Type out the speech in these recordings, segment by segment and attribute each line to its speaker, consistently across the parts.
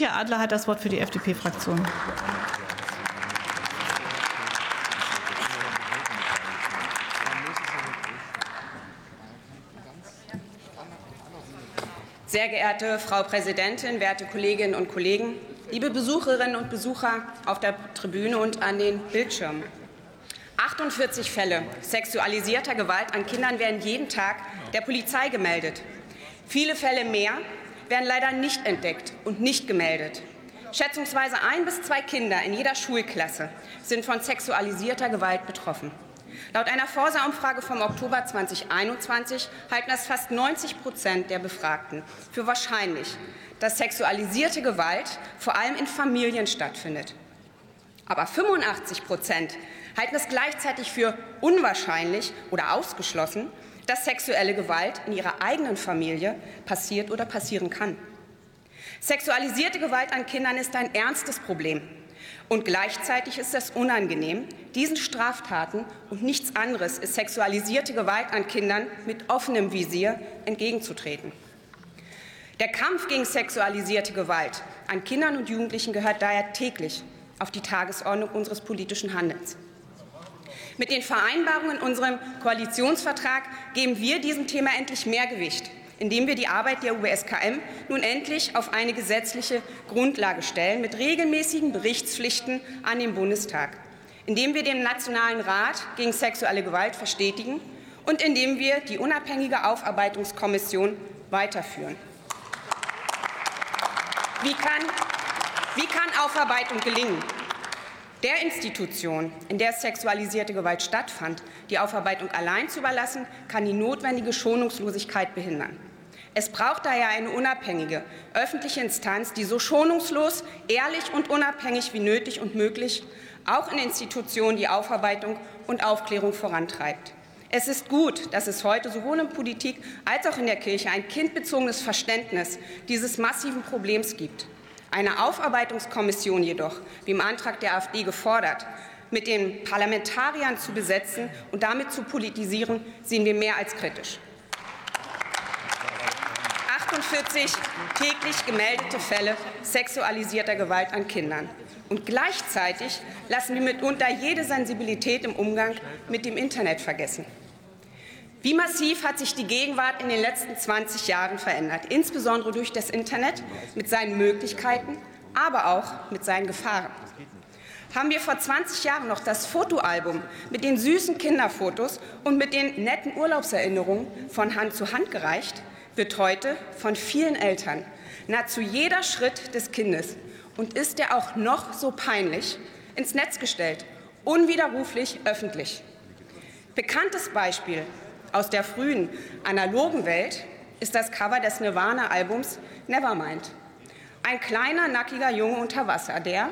Speaker 1: Katja Adler hat das Wort für die FDP-Fraktion.
Speaker 2: Sehr geehrte Frau Präsidentin, werte Kolleginnen und Kollegen, liebe Besucherinnen und Besucher auf der Tribüne und an den Bildschirmen. 48 Fälle sexualisierter Gewalt an Kindern werden jeden Tag der Polizei gemeldet. Viele Fälle mehr werden leider nicht entdeckt und nicht gemeldet. Schätzungsweise ein bis zwei Kinder in jeder Schulklasse sind von sexualisierter Gewalt betroffen. Laut einer Forsa-Umfrage vom Oktober 2021 halten es fast 90 Prozent der Befragten für wahrscheinlich, dass sexualisierte Gewalt vor allem in Familien stattfindet. Aber 85 Prozent halten es gleichzeitig für unwahrscheinlich oder ausgeschlossen, dass sexuelle Gewalt in ihrer eigenen Familie passiert oder passieren kann. Sexualisierte Gewalt an Kindern ist ein ernstes Problem. Und gleichzeitig ist es unangenehm, diesen Straftaten und nichts anderes ist sexualisierte Gewalt an Kindern mit offenem Visier entgegenzutreten. Der Kampf gegen sexualisierte Gewalt an Kindern und Jugendlichen gehört daher täglich auf die Tagesordnung unseres politischen Handelns. Mit den Vereinbarungen in unserem Koalitionsvertrag geben wir diesem Thema endlich mehr Gewicht indem wir die Arbeit der UBSKM nun endlich auf eine gesetzliche Grundlage stellen, mit regelmäßigen Berichtspflichten an den Bundestag, indem wir den Nationalen Rat gegen sexuelle Gewalt verstetigen und indem wir die unabhängige Aufarbeitungskommission weiterführen. Wie kann, wie kann Aufarbeitung gelingen? Der Institution, in der sexualisierte Gewalt stattfand, die Aufarbeitung allein zu überlassen, kann die notwendige Schonungslosigkeit behindern. Es braucht daher eine unabhängige öffentliche Instanz, die so schonungslos, ehrlich und unabhängig wie nötig und möglich auch in Institutionen die Aufarbeitung und Aufklärung vorantreibt. Es ist gut, dass es heute sowohl in Politik als auch in der Kirche ein kindbezogenes Verständnis dieses massiven Problems gibt. Eine Aufarbeitungskommission jedoch, wie im Antrag der AfD gefordert, mit den Parlamentariern zu besetzen und damit zu politisieren, sehen wir mehr als kritisch. 48 täglich gemeldete Fälle sexualisierter Gewalt an Kindern. Und gleichzeitig lassen wir mitunter jede Sensibilität im Umgang mit dem Internet vergessen. Wie massiv hat sich die Gegenwart in den letzten 20 Jahren verändert, insbesondere durch das Internet mit seinen Möglichkeiten, aber auch mit seinen Gefahren. Haben wir vor 20 Jahren noch das Fotoalbum mit den süßen Kinderfotos und mit den netten Urlaubserinnerungen von Hand zu Hand gereicht, wird heute von vielen Eltern nahezu jeder Schritt des Kindes und ist er auch noch so peinlich ins Netz gestellt, unwiderruflich öffentlich. Bekanntes Beispiel aus der frühen analogen Welt ist das Cover des Nirvana-Albums Nevermind. Ein kleiner, nackiger Junge unter Wasser, der,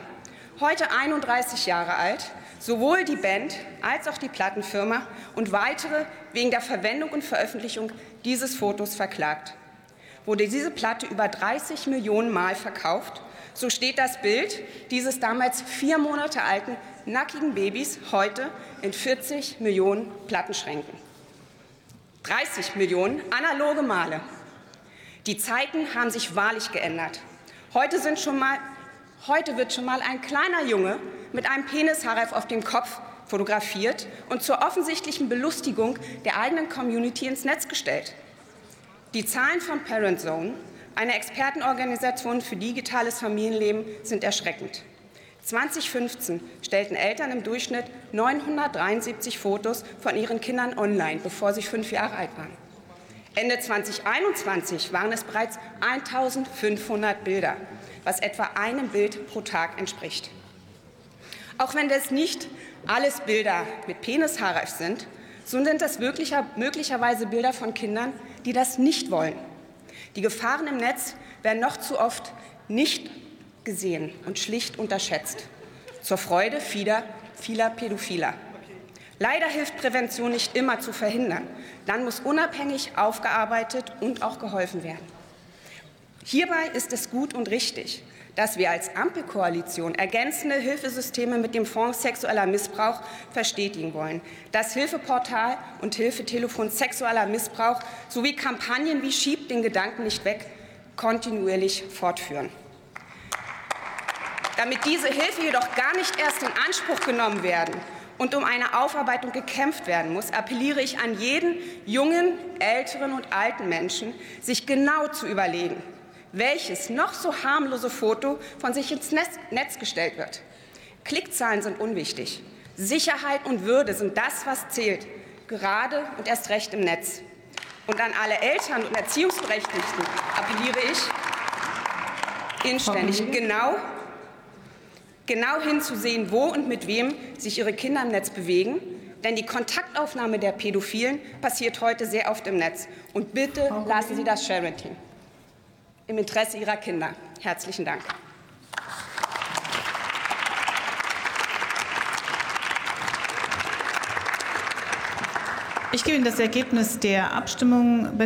Speaker 2: heute 31 Jahre alt, sowohl die Band als auch die Plattenfirma und weitere wegen der Verwendung und Veröffentlichung dieses Fotos verklagt. Wurde diese Platte über 30 Millionen Mal verkauft, so steht das Bild dieses damals vier Monate alten nackigen Babys heute in 40 Millionen Plattenschränken. 30 Millionen analoge Male. Die Zeiten haben sich wahrlich geändert. Heute, sind schon mal, heute wird schon mal ein kleiner Junge mit einem Penishaarreif auf dem Kopf fotografiert und zur offensichtlichen Belustigung der eigenen Community ins Netz gestellt. Die Zahlen von Parent Zone, einer Expertenorganisation für digitales Familienleben, sind erschreckend. 2015 stellten Eltern im Durchschnitt 973 Fotos von ihren Kindern online, bevor sie fünf Jahre alt waren. Ende 2021 waren es bereits 1500 Bilder, was etwa einem Bild pro Tag entspricht. Auch wenn das nicht alles Bilder mit Penishaarreif sind, so sind das möglicherweise Bilder von Kindern, die das nicht wollen. Die Gefahren im Netz werden noch zu oft nicht gesehen und schlicht unterschätzt. Zur Freude vieler, vieler Pädophiler. Leider hilft Prävention nicht immer zu verhindern. Dann muss unabhängig aufgearbeitet und auch geholfen werden. Hierbei ist es gut und richtig, dass wir als Ampelkoalition ergänzende Hilfesysteme mit dem Fonds sexueller Missbrauch verstetigen wollen. Das Hilfeportal und Hilfetelefon sexueller Missbrauch sowie Kampagnen wie Schieb den Gedanken nicht weg kontinuierlich fortführen. Damit diese Hilfe jedoch gar nicht erst in Anspruch genommen werden und um eine Aufarbeitung gekämpft werden muss, appelliere ich an jeden jungen, älteren und alten Menschen, sich genau zu überlegen, welches noch so harmlose Foto von sich ins Netz gestellt wird. Klickzahlen sind unwichtig. Sicherheit und Würde sind das, was zählt, gerade und erst recht im Netz. Und an alle Eltern und Erziehungsberechtigten appelliere ich inständig, genau genau hinzusehen, wo und mit wem sich ihre Kinder im Netz bewegen. Denn die Kontaktaufnahme der Pädophilen passiert heute sehr oft im Netz. Und bitte lassen Sie das Sharing im Interesse Ihrer Kinder. Herzlichen Dank.
Speaker 1: Ich gebe Ihnen das Ergebnis der Abstimmung bekannt.